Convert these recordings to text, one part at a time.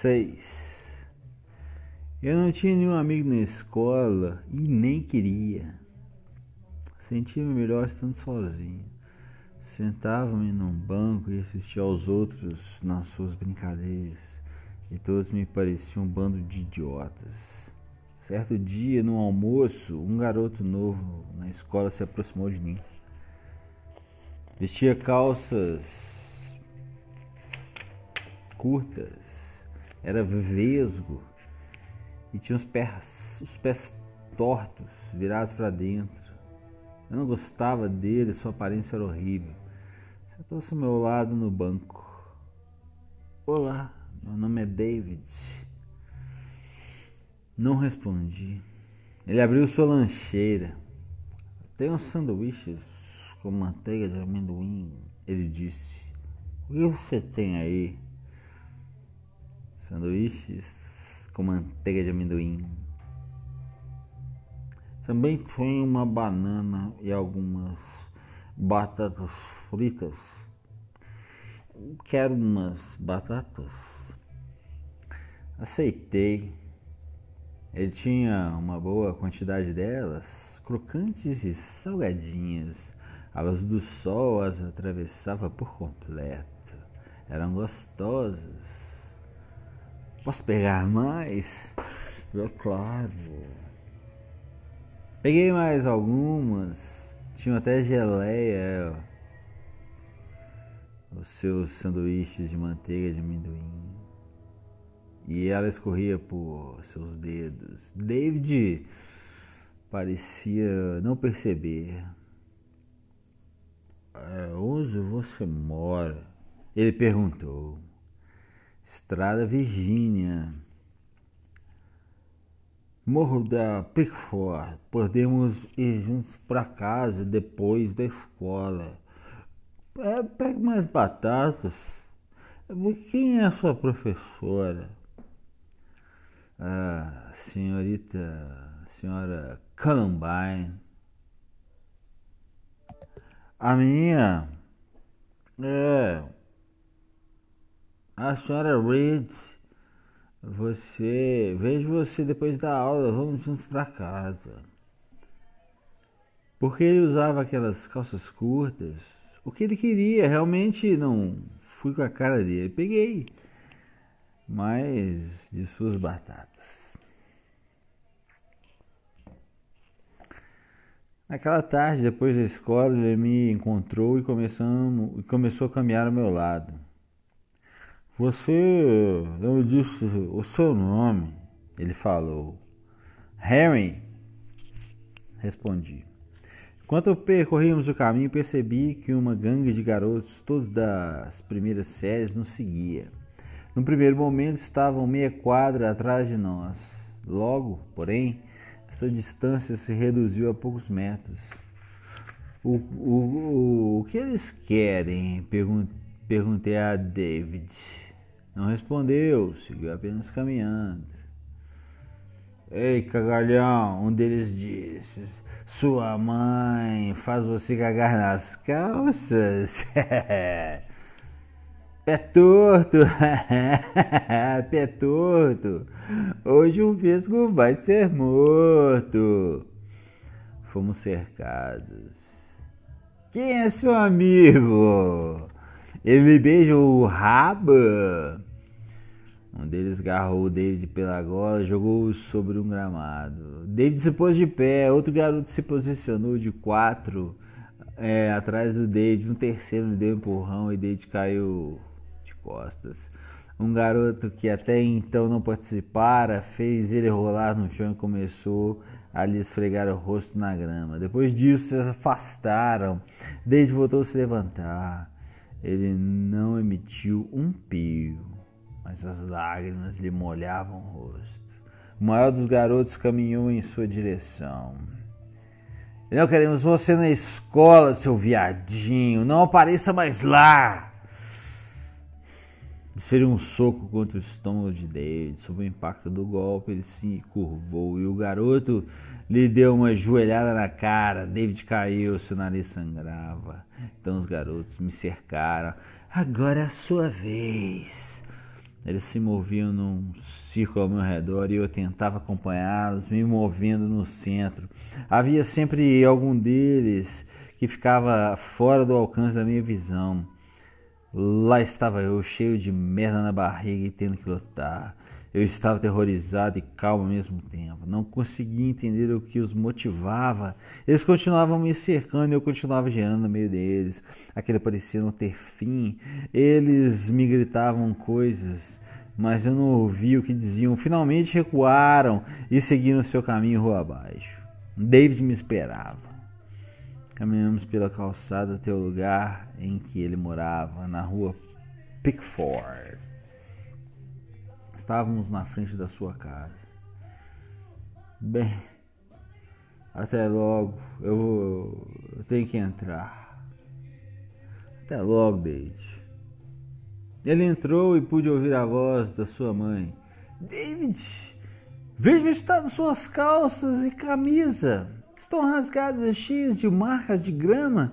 6. Eu não tinha nenhum amigo na escola e nem queria. Sentia-me melhor estando sozinho. Sentava-me num banco e assistia aos outros nas suas brincadeiras, e todos me pareciam um bando de idiotas. Certo dia, no almoço, um garoto novo na escola se aproximou de mim. Vestia calças curtas, era vesgo e tinha os pés, os pés tortos, virados para dentro. Eu não gostava dele, sua aparência era horrível. Sentou-se ao meu lado no banco. Olá, meu nome é David. Não respondi. Ele abriu sua lancheira. Tem uns sanduíches com manteiga de amendoim, ele disse. O que você tem aí? Sanduíches com manteiga de amendoim. Também tem uma banana e algumas batatas fritas. Quero umas batatas. Aceitei. Ele tinha uma boa quantidade delas, crocantes e salgadinhas. A luz do sol as atravessava por completo. Eram gostosas. Posso pegar mais? É claro. Peguei mais algumas. Tinham até geleia. Os seus sanduíches de manteiga de amendoim. E ela escorria por seus dedos. David parecia não perceber. É, onde você mora? Ele perguntou. Estrada Virgínia. Morro da Pickford. Podemos ir juntos para casa depois da escola. É, pegue mais batatas. Quem é a sua professora? A senhorita, senhora Columbine. A minha é a senhora Reed. Você. Vejo você depois da aula, vamos juntos para casa. Porque ele usava aquelas calças curtas. O que ele queria, realmente não fui com a cara dele. Peguei mais de suas batatas. Naquela tarde, depois da escola, ele me encontrou e começamos, começou a caminhar ao meu lado. Você não me disse o seu nome, ele falou. Harry, respondi. Enquanto percorríamos o caminho, percebi que uma gangue de garotos, todos das primeiras séries, nos seguia. No primeiro momento estavam meia quadra atrás de nós. Logo, porém, essa distância se reduziu a poucos metros. O, o, o, o que eles querem? Perguntei a David. Não respondeu, seguiu apenas caminhando. Ei, cagalhão, um deles disse. Sua mãe faz você cagar nas calças. Pé torto, pé torto. Hoje um vesgo vai ser morto. Fomos cercados. Quem é seu amigo? Ele me beija o rabo. Um deles agarrou o David pela gola jogou-o sobre um gramado. David se pôs de pé, outro garoto se posicionou de quatro é, atrás do David. Um terceiro lhe deu um empurrão e David caiu de costas. Um garoto que até então não participara fez ele rolar no chão e começou a lhe esfregar o rosto na grama. Depois disso, se afastaram. David voltou a se levantar. Ele não emitiu um pio mas as lágrimas lhe molhavam o rosto. O maior dos garotos caminhou em sua direção. Não queremos você na escola, seu viadinho. Não apareça mais lá. Desferiu um soco contra o estômago de David. Sob o impacto do golpe, ele se curvou e o garoto lhe deu uma joelhada na cara. David caiu, seu nariz sangrava. Então os garotos me cercaram. Agora é a sua vez. Eles se moviam num círculo ao meu redor e eu tentava acompanhá-los, me movendo no centro. Havia sempre algum deles que ficava fora do alcance da minha visão. Lá estava eu, cheio de merda na barriga e tendo que lutar. Eu estava aterrorizado e calmo ao mesmo tempo. Não conseguia entender o que os motivava. Eles continuavam me cercando e eu continuava gerando no meio deles. Aquele parecia não ter fim. Eles me gritavam coisas, mas eu não ouvia o que diziam. Finalmente recuaram e seguiram seu caminho rua abaixo. David me esperava. Caminhamos pela calçada até o lugar em que ele morava, na rua Pickford. Estávamos na frente da sua casa. Bem, até logo. Eu, vou, eu tenho que entrar. Até logo, David. Ele entrou e pude ouvir a voz da sua mãe. David, veja o estado de suas calças e camisa. Estão rasgadas e cheias de marcas de grama.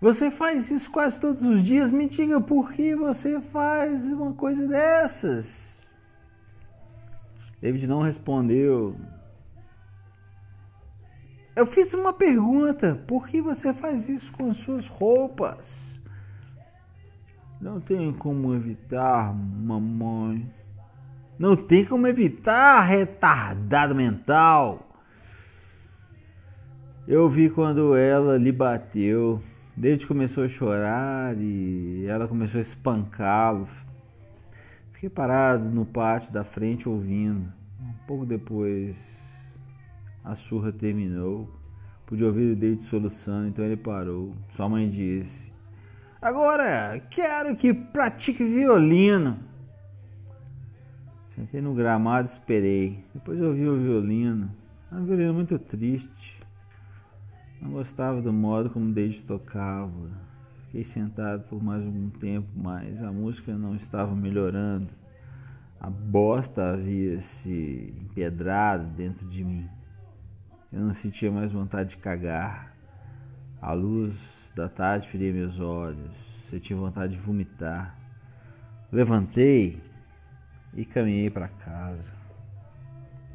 Você faz isso quase todos os dias. Me diga por que você faz uma coisa dessas. David não respondeu. Eu fiz uma pergunta: por que você faz isso com suas roupas? Não tem como evitar, mamãe. Não tem como evitar, retardado mental. Eu vi quando ela lhe bateu. David começou a chorar e ela começou a espancá-lo. Fiquei parado no pátio da frente ouvindo. Um pouco depois a surra terminou. Pude ouvir o David soluçando, então ele parou. Sua mãe disse: Agora quero que pratique violino. Sentei no gramado e esperei. Depois ouvi o violino. Era um violino muito triste. Não gostava do modo como David tocava. Fiquei sentado por mais algum tempo, mas a música não estava melhorando. A bosta havia se empedrado dentro de mim. Eu não sentia mais vontade de cagar. A luz da tarde feria meus olhos. Sentia vontade de vomitar. Levantei e caminhei para casa.